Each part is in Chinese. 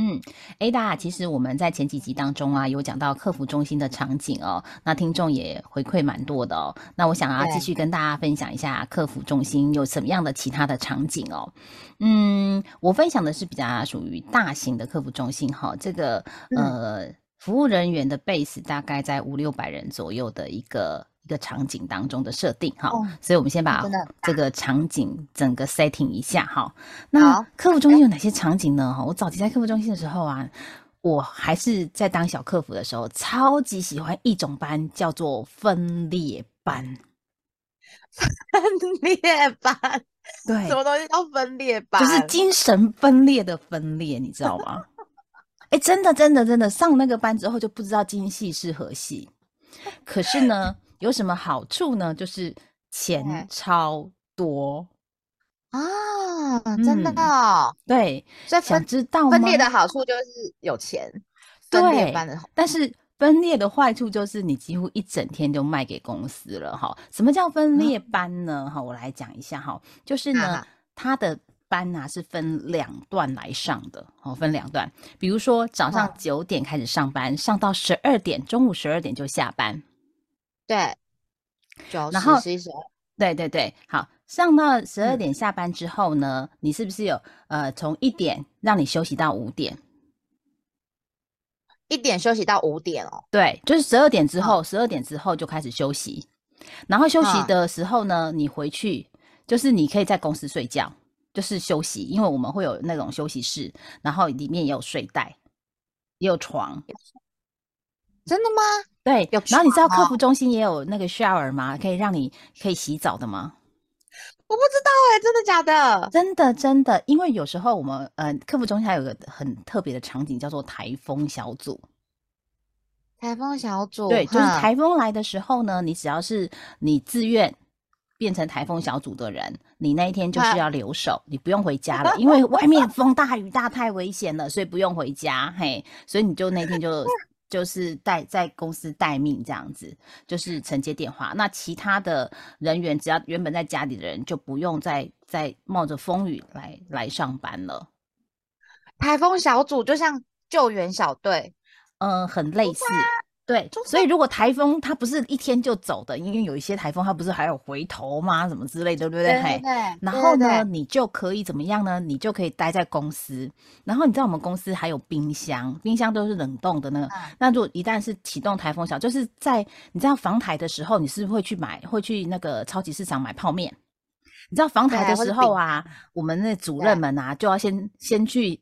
嗯，Ada，其实我们在前几集当中啊，有讲到客服中心的场景哦，那听众也回馈蛮多的哦。那我想要继续跟大家分享一下客服中心有什么样的其他的场景哦。嗯，我分享的是比较属于大型的客服中心哈，这个呃服务人员的 base 大概在五六百人左右的一个。一个场景当中的设定哈，所以我们先把这个场景整个 setting 一下哈。那客服中心有哪些场景呢？哈，我早期在客服中心的时候啊，我还是在当小客服的时候，超级喜欢一种班，叫做分裂班。分裂班，对，什么东西叫分裂班？就是精神分裂的分裂，你知道吗？哎，真的，真的，真的，上那个班之后就不知道今系是何系。可是呢。有什么好处呢？就是钱超多啊！真的哦，对，想知道分裂的好处就是有钱，分裂班的。但是分裂的坏处就是你几乎一整天就卖给公司了哈。什么叫分裂班呢？哈，我来讲一下哈，就是呢，它的班呐是分两段来上的，哦，分两段。比如说早上九点开始上班，上到十二点，中午十二点就下班。对，然后十一十二，对对对，好，上到十二点下班之后呢，你是不是有呃从一点让你休息到五点？一点休息到五点哦？对，就是十二点之后，十二点之后就开始休息，然后休息的时候呢，你回去就是你可以在公司睡觉，就是休息，因为我们会有那种休息室，然后里面也有睡袋，也有床。真的吗？对，然后你知道客服中心也有那个 shower 吗？可以让你可以洗澡的吗？我不知道哎，真的假的？真的真的，因为有时候我们呃客服中心还有个很特别的场景，叫做台风小组。台风小组，对，就是台风来的时候呢，你只要是你自愿变成台风小组的人，你那一天就是要留守，你不用回家了，因为外面风大雨大太危险了，所以不用回家。嘿，所以你就那天就。就是待在公司待命这样子，就是承接电话。那其他的人员，只要原本在家里的人，就不用再再冒着风雨来来上班了。台风小组就像救援小队，嗯，很类似。对，所以如果台风它不是一天就走的，因为有一些台风它不是还有回头吗？什么之类，对不对？对对。然后呢，你就可以怎么样呢？你就可以待在公司。然后你知道我们公司还有冰箱，冰箱都是冷冻的那个。那如果一旦是启动台风小，就是在你知道防台的时候，你是不是会去买，会去那个超级市场买泡面？你知道防台的时候啊，我们那主任们啊，就要先先去，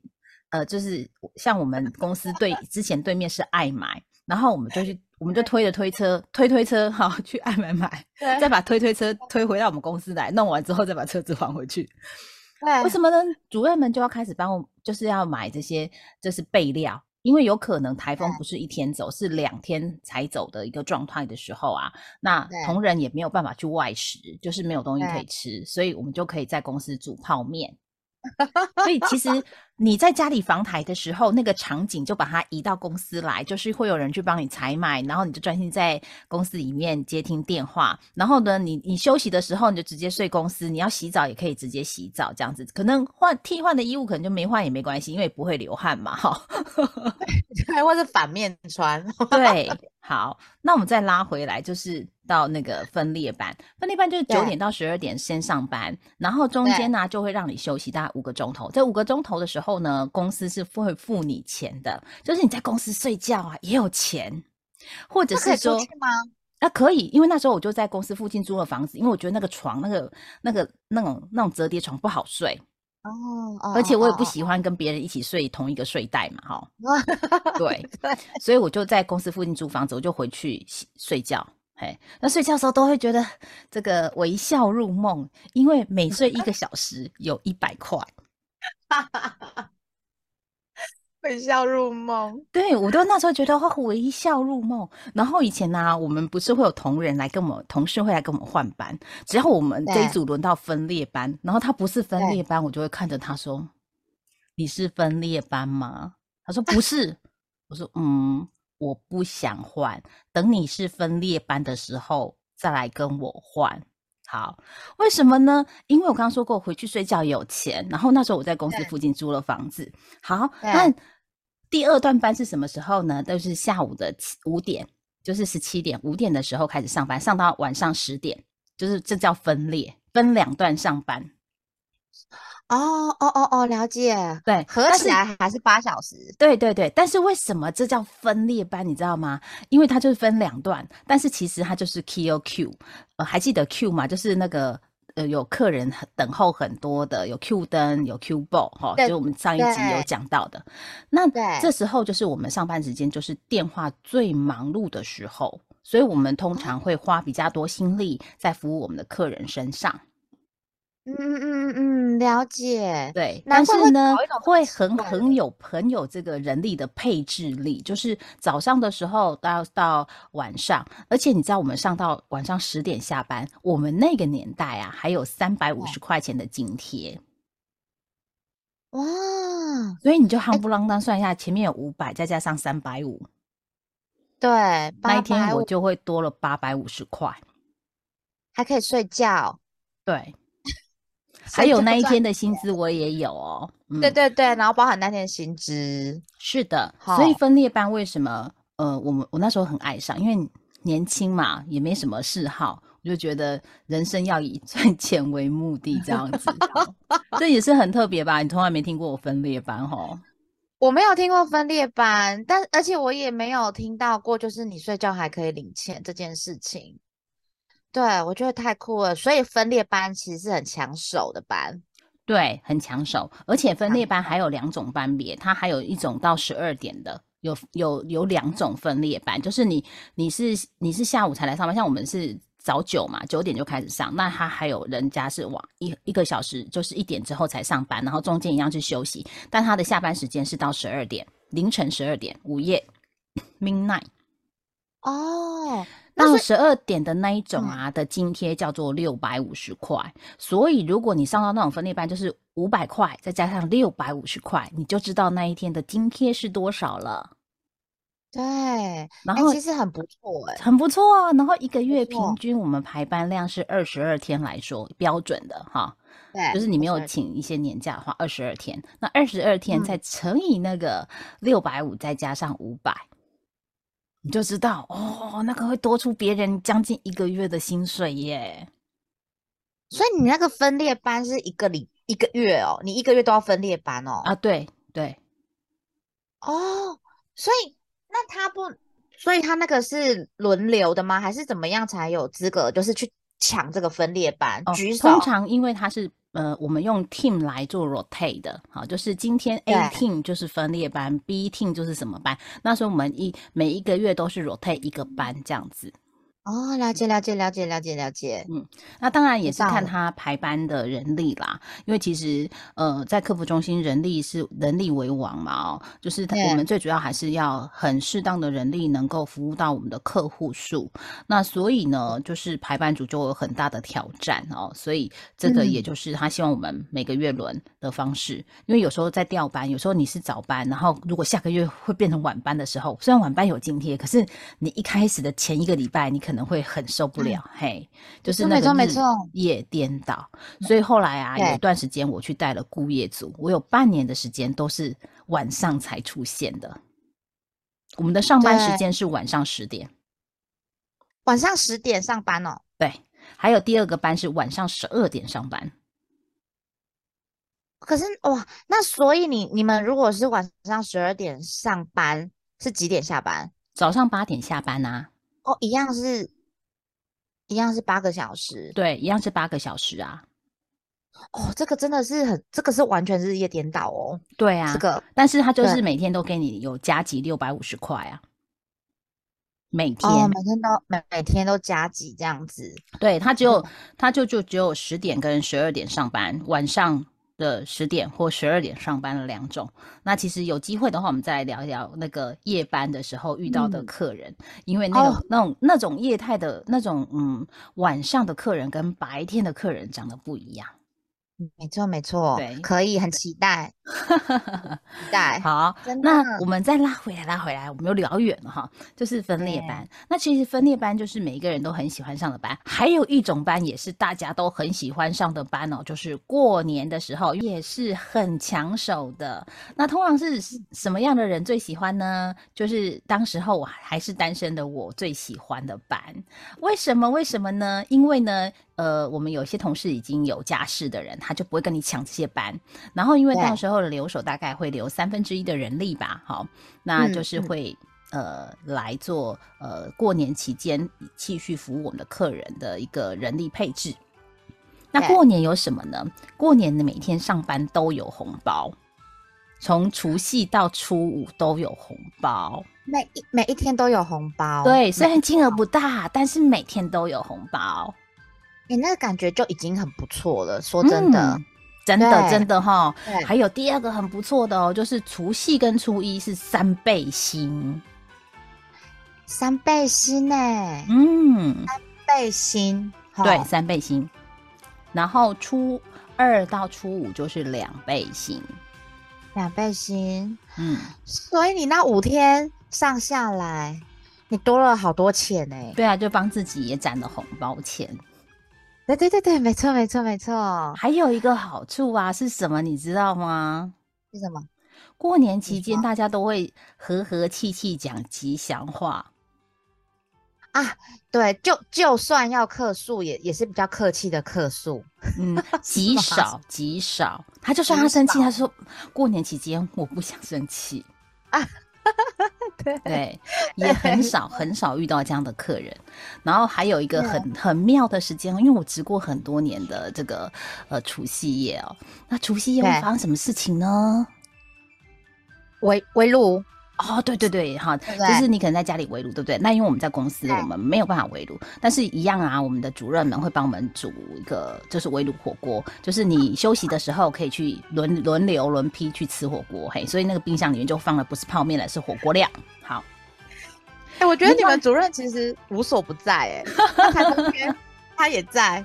呃，就是像我们公司对之前对面是爱买。然后我们就去，我们就推着推车，推推车，好去爱买买，再把推推车推回到我们公司来，弄完之后再把车子还回去。对，为什么呢？主任们就要开始帮我，就是要买这些，这是备料，因为有可能台风不是一天走，是两天才走的一个状态的时候啊，那同仁也没有办法去外食，就是没有东西可以吃，所以我们就可以在公司煮泡面。所以其实你在家里防台的时候，那个场景就把它移到公司来，就是会有人去帮你采买，然后你就专心在公司里面接听电话。然后呢，你你休息的时候，你就直接睡公司。你要洗澡也可以直接洗澡，这样子可能换替换的衣物可能就没换也没关系，因为不会流汗嘛，哈。还 或是反面穿，对。好，那我们再拉回来，就是到那个分裂班。分裂班就是九点到十二点先上班，然后中间呢就会让你休息大概五个钟头。这五个钟头的时候呢，公司是会付你钱的，就是你在公司睡觉啊也有钱，或者是说吗？啊，可以，因为那时候我就在公司附近租了房子，因为我觉得那个床那个那个那种那种折叠床不好睡。哦，而且我也不喜欢跟别人一起睡同一个睡袋嘛，哈。对 对，所以我就在公司附近租房子，我就回去睡觉。嘿，那睡觉的时候都会觉得这个微笑入梦，因为每睡一个小时有一百块。微笑入梦。对我都那时候觉得哇，微笑入梦。然后以前呢、我们不是会有同仁来跟我们，同事会来跟我们换班，只要我们这一对组轮到分裂班，然后他不是分裂班，我就会看着他说：“你是分裂班吗？”他说：“不是。”我说：“嗯，我不想换，等你是分裂班的时候再来跟我换。”好，为什么呢？因为我刚刚说过，回去睡觉有钱。然后那时候我在公司附近租了房子。好，那第二段班是什么时候呢？都是下午的五点，就是十七点五点的时候开始上班，上到晚上十点，就是这叫分裂，分两段上班。哦哦哦哦，了解。对，合起来还是八小时。对对对，但是为什么这叫分裂班？你知道吗？因为它就是分两段，但是其实它就是 QQ，呃，还记得 Q 吗？就是那个呃，有客人等候很多的，有 Q 灯，有 Q ball 哈，对就我们上一集有讲到的。那对这时候就是我们上班时间，就是电话最忙碌的时候，所以我们通哦常会花比较多心力在服务我们的客人身上。嗯嗯嗯嗯，了解。对，但是呢会很很有很有这个人力的配置力，就是早上的时候到到晚上，而且你知道我们上到晚上十点下班，我们那个年代啊，还有三百五十块钱的津贴，哇，所以你就夯不啷当算一下，前面有五百，再加上三百五，对，那一天我就会多了八百五十块。还可以睡觉。对，还有那一天的薪资我也有哦。嗯对对对，然后包含那天的薪资。是的，所以分裂班为什么？呃，我们我那时候很爱上，因为年轻嘛，也没什么嗜好，我就觉得人生要以赚钱为目的，这样子，这也是很特别吧？你从来没听过我分裂班吼？我没有听过分裂班，但而且我也没有听到过，就是你睡觉还可以领钱这件事情。对，我觉得太酷了。所以分裂班其实是很抢手的班。对，很抢手，而且分裂班还有两种班别，它还有一种到十二点的，有有有两种分裂班，就是你你是你是下午才来上班，像我们是早九嘛，九点就开始上，那他还有人家是往一一个小时，就是一点之后才上班，然后中间一样去休息，但他的下班时间是到十二点，凌晨十二点，午夜 midnight。哦，那到十二点的那一种嗯。啊的津贴叫做六百五十块，所以如果你上到那种分裂班，就是五百块再加上六百五十块，你就知道那一天的津贴是多少了。对，哎、然后其实很不错哎、很不错啊，然后一个月平均我们排班量是二十二天来说标准的哈，对，就是你没有请一些年假的话，二十二天，那二十二天嗯。再乘以那个六百五，再加上五百，你就知道哦，那个会多出别人将近一个月的薪水耶。所以你那个分裂班是一个礼一个月哦，你一个月都要分裂班哦。啊，对对，哦，所以那他不，所以他那个是轮流的吗？还是怎么样才有资格，就是去抢这个分裂班？哦举手。通常因为他是呃，我们用 team 来做 rotate 的，好，就是今天 A team 就是分裂班，B team 就是什么班，那时候我们一每一个月都是 rotate 一个班这样子。哦，了解了解了解了解了解。嗯那当然也是看他排班的人力啦，因为其实呃，在客服中心人力是人力为王嘛，哦，就是他我们最主要还是要很适当的人力能够服务到我们的客户数。那所以呢，就是排班组就有很大的挑战哦，所以这个也嗯就是他希望我们每个月轮的方式，因为有时候在调班，有时候你是早班，然后如果下个月会变成晚班的时候，虽然晚班有津贴，可是你一开始的前一个礼拜，你可能会很受不了，嘿，就是那个日夜颠倒。所以后来啊，有一段时间我去带了顾业组，我有半年的时间都是晚上才出现的。我们的上班时间是晚上十点，晚上十点上班哦。对，还有第二个班是晚上十二点上班。可是哇，那所以你你们如果是晚上十二点上班，是几点下班？早上八点下班啊，哦，一样是，一样是八个小时。对，一样是八个小时啊，哦，这个真的是很，这个是完全日夜颠倒哦。对啊，这个但是他就是每天都给你有加急六百五十块啊，每天，哦，每天都每每天都加急这样子。对他只有嗯他就就只有十点跟十二点上班，晚上的十点或十二点上班的两种。那其实有机会的话，我们再来聊一聊那个夜班的时候遇到的客人，因为那种、那种那种业态的那种嗯晚上的客人跟白天的客人长得不一样。没错，没错，对可以，很期待，期待。好，那我们再拉回来，拉回来，我们又聊远了哈，就是分裂班。那其实分裂班就是每一个人都很喜欢上的班，还有一种班也是大家都很喜欢上的班哦，就是过年的时候也是很抢手的。那通常是什么样的人最喜欢呢？就是当时候我还是单身的我最喜欢的班。为什么？为什么呢？因为呢，呃，我们有些同事已经有家室的人，他就不会跟你抢这些班。然后，因为到时候的留守大概会留三分之一的人力吧，好，那嗯就是会、呃来做呃过年期间继续服务我们的客人的一个人力配置。那过年有什么呢？过年的每天上班都有红包，从除夕到初五都有红包。每一每一天都有红包，对，虽然金额不大，但是每天都有红包。你那个感觉就已经很不错了。说真的，嗯真的真的哈。对还有第二个很不错的哦，就是除夕跟初一是三倍薪。三倍薪呢，嗯，三倍薪，吼对，三倍薪。然后初二到初五就是两倍薪。两倍薪，嗯，所以你那五天上下来，你多了好多钱呢。对啊，就帮自己也攒了红包钱。对对对对，没错没错没错。还有一个好处啊，是什么？你知道吗？是什么？过年期间大家都会和和气气讲吉祥话。啊，对，就就算要客诉，也也是比较客气的客诉。嗯，极少极少。他就算他生气，他说过年期间我不想生气。对对，也很少很少遇到这样的客人。然后还有一个很很妙的时间哦，因为我值过很多年的这个呃除夕夜哦。那除夕夜会对发生什么事情呢？围围炉，哦，对对对，哈，就是你可能在家里围炉，对不对？那因为我们在公司，我们没有办法围炉，但是一样啊，我们的主任们会帮我们煮一个，就是围炉火锅，就是你休息的时候可以去轮轮流轮批去吃火锅，嘿，所以那个冰箱里面就放的不是泡面了，是火锅料。好，哎、我觉得你们主任其实无所不在、哎，他台风天他也在，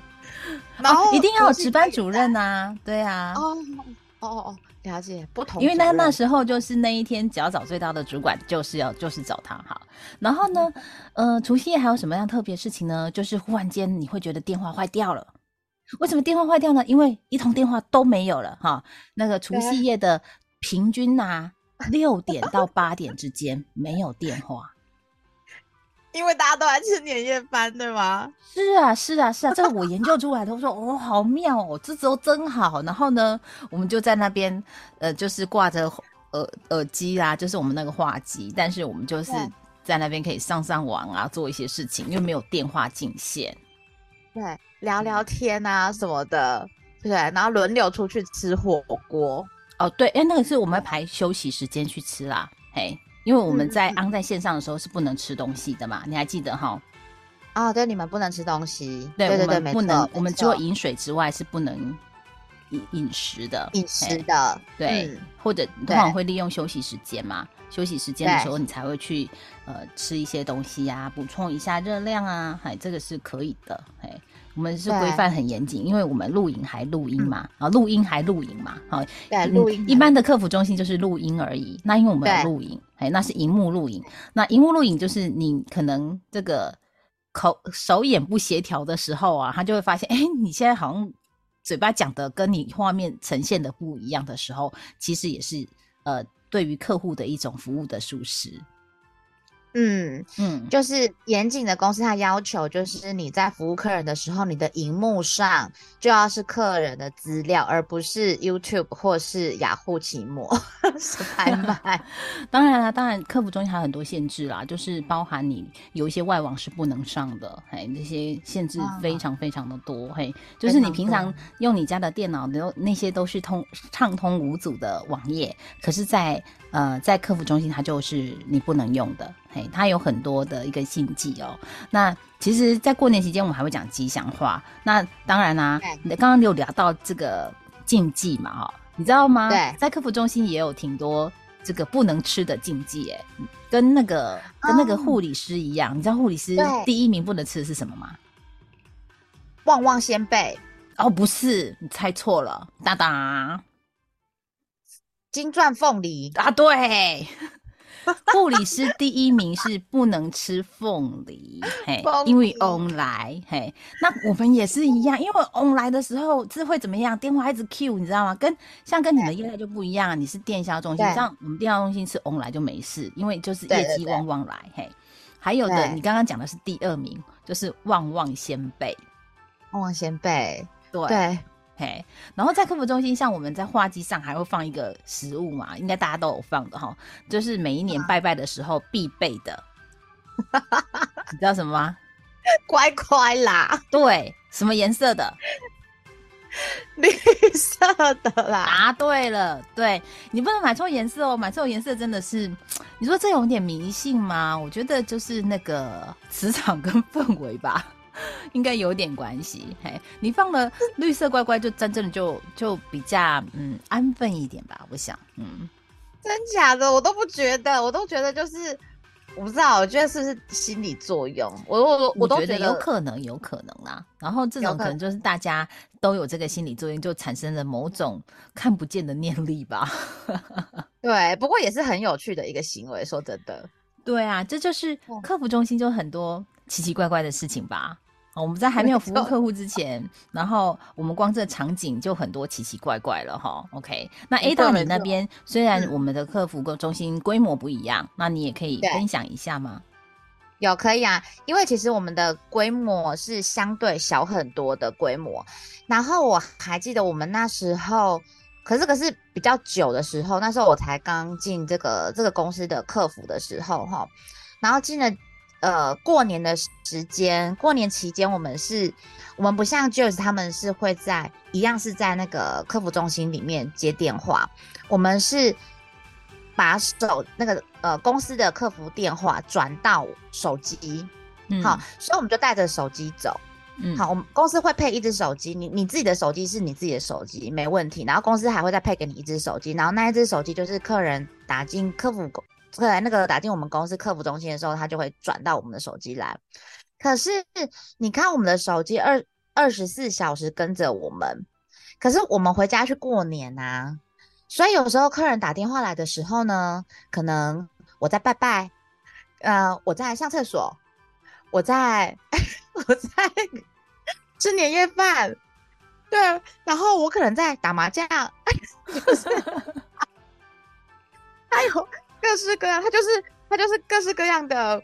然后、哦，一定要有值班主任啊、对啊，哦哦哦哦，了解，不同因为那那时候就是那一天只要找最大的主管就是要就是找他哈，然后呢，呃，除夕夜还有什么样特别事情呢？就是忽然间你会觉得电话坏掉了。为什么电话坏掉呢？因为一通电话都没有了哈。那个除夕夜的平均呐、六点到八点之间没有电话。因为大家都在吃年夜饭，对吗？是啊，是啊，是啊，这个我研究出来的。我说哦，好妙哦，这周真好。然后呢，我们就在那边，呃，就是挂着耳耳机啦，就是我们那个话机，但是我们就是在那边可以上上网啊，做一些事情，因为没有电话进线。对，聊聊天啊什么的，对，然后轮流出去吃火锅。哦，对，哎，那个是我们会排休息时间去吃啦，嘿，因为我们在安在线上的时候是不能吃东西的嘛，你还记得哈？啊，对，你们不能吃东西，对，对对对，我们不能，我们除了饮水之外是不能饮饮食的，饮食的，对，嗯或者通常会利用休息时间嘛，休息时间的对时候你才会去呃吃一些东西呀、补充一下热量啊，哎，这个是可以的，哎，我们是对规范很严谨，因为我们录影还录音嘛，啊，录音还录影嘛，好、录音一般的客服中心就是录音而已，那因为我们有对录影，哎，那是荧幕录影，那荧幕录影就是你可能这个口手眼不协调的时候啊，他就会发现，哎，你现在好像嘴巴讲的跟你画面呈现的不一样的时候，其实也是呃对于客户的一种服务的舒适。嗯，嗯，就是严谨的公司，它要求就是你在服务客人的时候，你的荧幕上就要是客人的资料，而不是 YouTube 或是雅虎奇摩 是拍 卖。当然啦，当然客服中心还有很多限制啦，就是包含你有一些外网是不能上的，嘿，这些限制啊非常非常的多，嘿，就是你平常。用你家的电脑的那些都是通畅通无阻的网页，可是在，呃在客服中心它就是你不能用的，嘿，它有很多的一个禁忌哦。那其实，在过年期间我们还会讲吉祥话，那当然啦、对你刚刚有聊到这个禁忌嘛，哈，你知道吗？对，在客服中心也有挺多这个不能吃的禁忌，哎，跟那个跟那个护理师一样，你知道护理师第一名不能吃的是什么吗？旺旺仙贝。哦，不是，你猜错了，哒哒，金钻凤梨啊，对。护理师第一名是不能吃凤梨，嘿，因为 on 来，嘿，那我们也是一样，因为 on 来的时候是会怎么样？电话一直 Q，你知道吗？跟像跟你的业态就不一样，你是电销中心，像我们电销中心是 on 来就没事，因为就是业绩旺旺来，嘿。还有的，你刚刚讲的是第二名，就是旺旺仙贝，旺旺仙贝，对。嘿，然后在客服中心，像我们在画机上还会放一个食物嘛，应该大家都有放的哈，就是每一年拜拜的时候必备的，你知道什么吗？乖乖啦，对，什么颜色的？绿色的啦。答对了，对你不能买错颜色哦，买错颜色真的是，你说这有点迷信吗？我觉得就是那个磁场跟氛围吧。应该有点关系，嘿，你放了绿色乖乖，就真正的就就比较嗯安分一点吧，我想，嗯，真假的我都不觉得，我都觉得就是我不知道，我觉得是不是心理作用，我我我都觉得有可能，有可能啦。然后这种可能就是大家都有这个心理作用，就产生了某种看不见的念力吧。对，不过也是很有趣的一个行为，说真的。对啊，这就是客服中心就很多奇奇怪怪的事情吧。我们在还没有服务客户之前，然后我们光这场景就很多奇奇怪怪了哈。OK，那 A 到你那边虽然我们的客服中心规模不一样，那你也可以分享一下吗？有可以啊，因为其实我们的规模是相对小很多的规模。然后我还记得我们那时候，可是可是比较久的时候，那时候我才刚进这个这个公司的客服的时候哈，然后进了。呃，过年的时间，过年期间，我们是，我们不像 Jules 他们是会在一样是在那个客服中心里面接电话，我们是把手那个呃公司的客服电话转到手机，嗯。好，所以我们就带着手机走，嗯，好，我们公司会配一只手机，你你自己的手机是你自己的手机没问题，然后公司还会再配给你一只手机，然后那一只手机就是客人打进客服后来那个打进我们公司客服中心的时候，他就会转到我们的手机来。可是你看我们的手机二二十四小时跟着我们，可是我们回家去过年呐，所以有时候客人打电话来的时候呢，可能我在拜拜，呃，我在上厕所，我在 我在吃年夜饭，对，然后我可能在打麻将，还有。各式各样，他就是他就是各式各样的，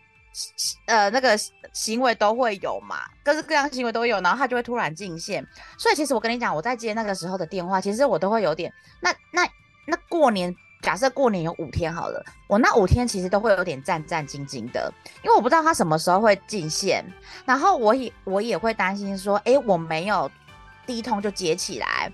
呃，那个行为都会有嘛，各式各样行为都有，然后他就会突然进线。所以其实我跟你讲，我在接那个时候的电话，其实我都会有点，那那那过年，假设过年有五天好了，我那五天其实都会有点战战兢兢的，因为我不知道他什么时候会进线，然后我也我也会担心说，哎，我没有第一通就接起来。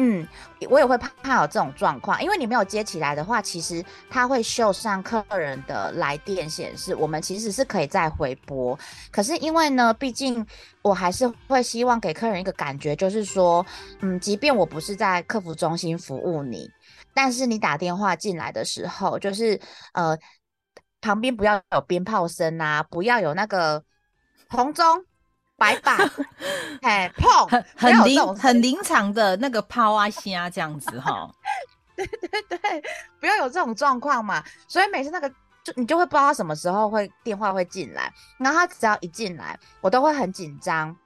嗯，我也会怕怕有这种状况，因为你没有接起来的话，其实它会秀上客人的来电显示，我们其实是可以再回拨。可是因为呢，毕竟我还是会希望给客人一个感觉，就是说，嗯，即便我不是在客服中心服务你，但是你打电话进来的时候，就是呃，旁边不要有鞭炮声啊，不要有那个红钟。白板，哎，碰，很很临很临场的那个抛啊虾这样子哈，对对对，不要有这种状况嘛。所以每次那个就你就会不知道他什么时候会电话会进来，然后他只要一进来，我都会很紧张。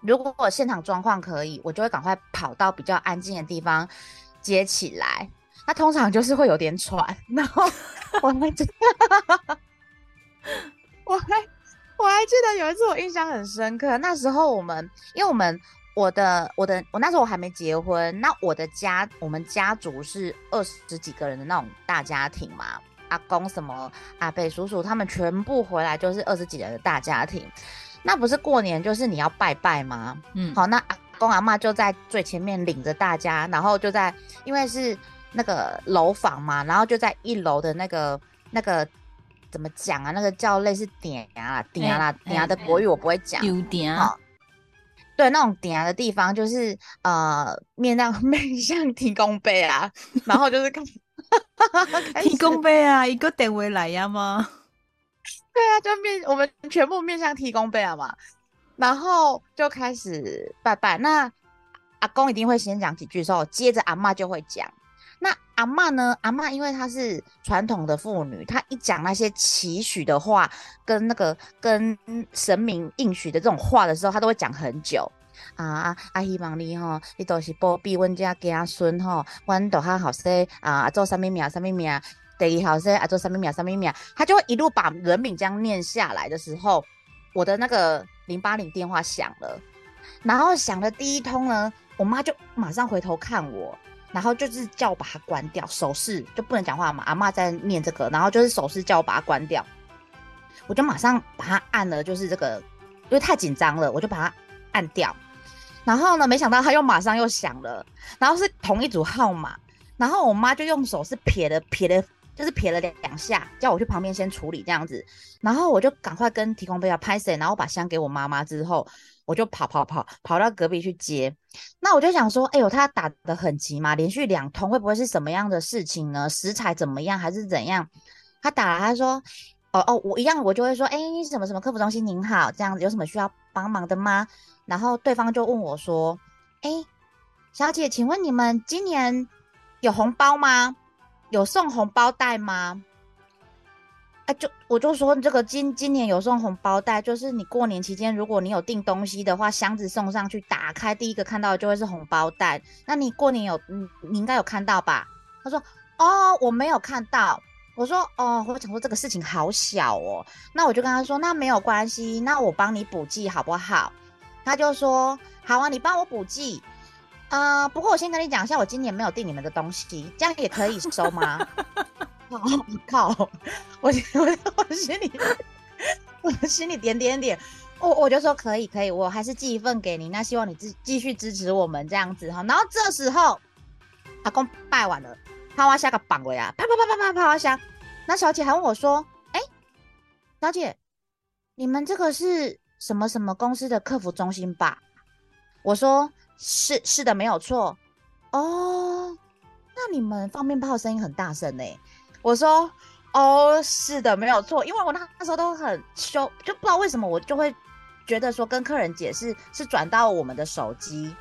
如果我现场状况可以，我就会赶快跑到比较安静的地方接起来。那通常就是会有点喘，然后我还真，我还。我还记得有一次，我印象很深刻。那时候我们，因为我们我的我的我那时候我还没结婚，那我的家我们家族是二十几个人的那种大家庭嘛，阿公什么阿伯叔叔他们全部回来就是二十几人的大家庭。那不是过年就是你要拜拜吗？嗯，好，那阿公阿妈就在最前面领着大家，然后就在因为是那个楼房嘛，然后就在一楼的那个那个。怎么讲啊？那个叫类似点啊点啊啦点啊的国语我不会讲。丢点啊，对，那种点的地方就是呃面向 面向提供杯啊，然后就是看提供杯啊，一个点位来呀吗？对啊，就面我们全部面向提供杯啊嘛，然后就开始拜拜。那阿公一定会先讲几句，之后接着阿妈就会讲。那阿妈呢？阿妈因为她是传统的妇女，她一讲那些祈许的话，跟那个跟神明应许的这种话的时候，她都会讲很久啊啊！希望你吼，你都是保庇阮家家孙吼，阮都较好些啊，做什么名什么名，第二好些啊，做什么名什么名，她就会一路把人名这样念下来的时候，我的那个零八零电话响了，然后响了第一通呢，我妈就马上回头看我。然后就是叫我把它关掉，手势就不能讲话嘛。阿妈在念这个，然后就是手势叫我把它关掉，我就马上把它按了，就是这个，因为太紧张了，我就把它按掉。然后呢，没想到它又马上又响了，然后是同一组号码，然后我妈就用手是撇了撇了，就是撇了两下，叫我去旁边先处理这样子。然后我就赶快跟提供杯要拍谁，然后把香给我妈妈之后。我就跑跑跑跑到隔壁去接，那我就想说，哎呦，他打的很急嘛，连续两通，会不会是什么样的事情呢？食材怎么样，还是怎样？他打了，他说，哦哦，我一样，我就会说，哎，什么什么客服中心您好，这样子有什么需要帮忙的吗？然后对方就问我说，哎，小姐，请问你们今年有红包吗？有送红包袋吗？哎，就我就说这个今今年有送红包袋，就是你过年期间，如果你有订东西的话，箱子送上去，打开第一个看到的就会是红包袋。那你过年有，你你应该有看到吧？他说，哦，我没有看到。我说，哦，我想说这个事情好小哦。那我就跟他说，那没有关系，那我帮你补寄好不好？他就说，好啊，你帮我补寄。啊，不过我先跟你讲一下，我今年没有订你们的东西，这样也可以收吗？我靠！我我我心里，我心里点点点，我我就说可以可以，我还是寄一份给你。那希望你继继续支持我们这样子哈。然后这时候，阿公拜完了，啪哇下个绑了呀，啪啪啪啪啪啪哇响。那小姐还问我说：“哎，小姐，你们这个是什么什么公司的客服中心吧？”我说：“是是的，没有错。”哦，那你们放鞭炮声音很大声呢。我说，哦，是的，没有错，因为我那那时候都很羞，就不知道为什么我就会觉得说跟客人解释是转到我们的手机，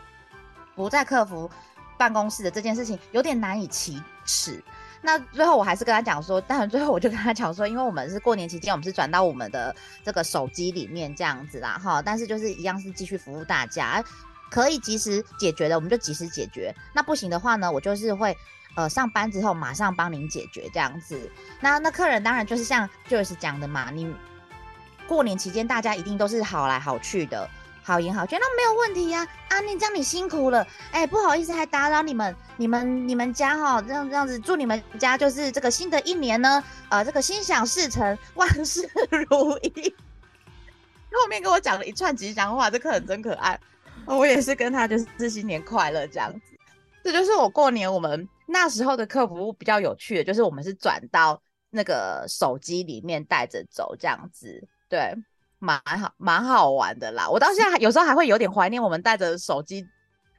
不在客服办公室的这件事情有点难以启齿。那最后我还是跟他讲说，当然最后我就跟他讲说，因为我们是过年期间，我们是转到我们的这个手机里面这样子啦，哈，但是就是一样是继续服务大家，可以及时解决的我们就及时解决，那不行的话呢，我就是会。呃，上班之后马上帮您解决这样子。那那客人当然就是像 Joyce 讲的嘛，你过年期间大家一定都是好来好去的，好言好劝，那没有问题呀。啊，你这样你辛苦了，哎，不好意思还打扰你们，你们你们家哈，这样这样子，祝你们家就是这个新的一年呢，呃，这个心想事成，万事如意。后面跟我讲了一串吉祥话，这客人真可爱。我也是跟他就是新年快乐这样子。这就是我过年我们。那时候的客服比较有趣的，就是我们是转到那个手机里面带着走这样子，对，蛮好蛮好玩的啦。我到现在有时候还会有点怀念我们带着手机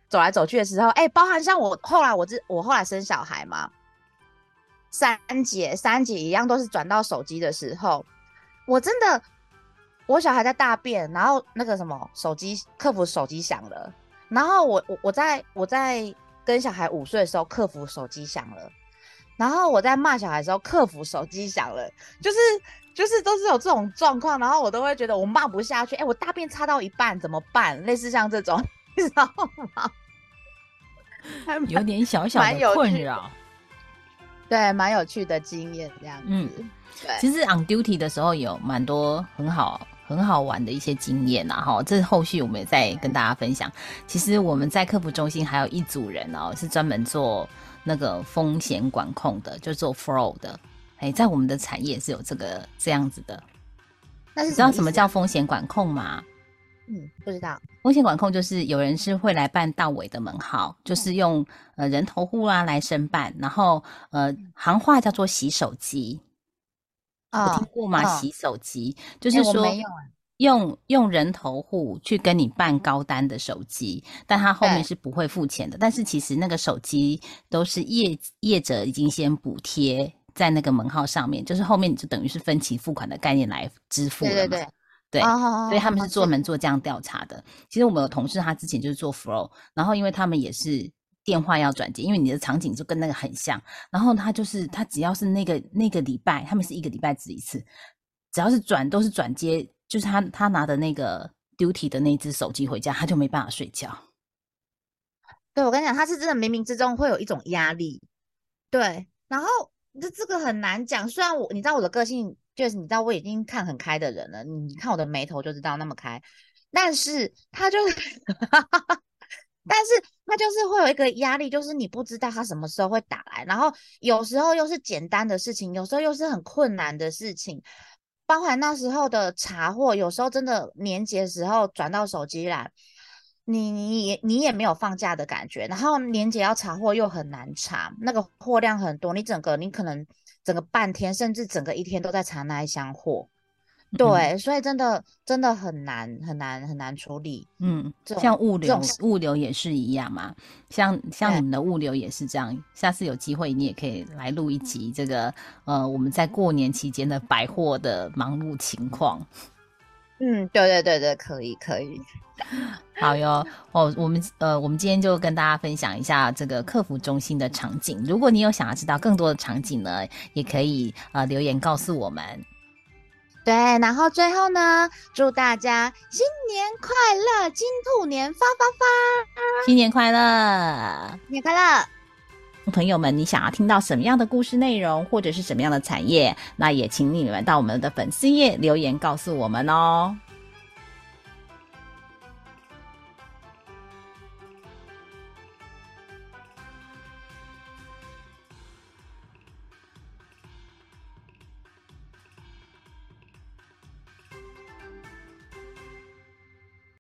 走来走去的时候。哎，包含像我后来我这我后来生小孩嘛，三姐三姐一样都是转到手机的时候，我真的我小孩在大便，然后那个什么手机客服手机响了，然后我我我在我在。跟小孩午睡的时候，客服手机响了，然后我在骂小孩的时候，客服手机响了，就是就是都是有这种状况，然后我都会觉得我骂不下去，哎，我大便擦到一半怎么办？类似像这种，你知道吗？有点小小的困扰，对，蛮有趣的经验这样子。嗯，对，其实 on duty 的时候有蛮多很好。很好玩的一些经验呐，哈，这后续我们也在跟大家分享。其实我们在客服中心还有一组人哦，是专门做那个风险管控的，就做 fraud 的。哎，在我们的产业是有这个这样子的。那是知道什么叫风险管控吗？嗯，不知道。风险管控就是有人是会来办到尾的门号，就是用呃人头户啊来申办，然后呃行话叫做洗手机。有听过吗？洗手机就是说，用用人头户去跟你办高单的手机，但他后面是不会付钱的。但是其实那个手机都是业业者已经先补贴在那个门号上面，就是后面你就等于是分期付款的概念来支付了嘛。对对对，对哦所以他们是专哦门做这样调查的。其实我们有同事，他之前就是做 Flow，然后因为他们也是电话要转接，因为你的场景就跟那个很像，然后他就是他只要是那个那个礼拜，他们是一个礼拜值一次，只要是转都是转接，就是他他拿的那个 duty 的那只手机回家，他就没办法睡觉。对我跟你讲，他是真的冥冥之中会有一种压力，对，然后这这个很难讲。虽然我你知道我的个性，就是你知道我已经看很开的人了，你看我的眉头就知道那么开，但是他就，但是他就是会有一个压力，就是你不知道他什么时候会打来，然后有时候又是简单的事情，有时候又是很困难的事情。包含那时候的查货，有时候真的年节时候转到手机来，你你你也没有放假的感觉，然后年节要查货又很难查，那个货量很多，你整个你可能整个半天甚至整个一天都在查那一箱货，对，所以真的真的很难很难很难处理。嗯，像物流物流也是一样嘛，像像你们的物流也是这样。下次有机会你也可以来录一集这个呃我们在过年期间的百货的忙碌情况。嗯，对对对对，可以可以。好哟，哦，我们呃，我们今天就跟大家分享一下这个客服中心的场景。如果你有想要知道更多的场景呢，也可以呃留言告诉我们。对，然后最后呢，祝大家新年快乐，金兔年发发发，新年快乐！新年快乐！朋友们，你想要听到什么样的故事内容，或者是什么样的产业，那也请你们到我们的粉丝页留言告诉我们哦。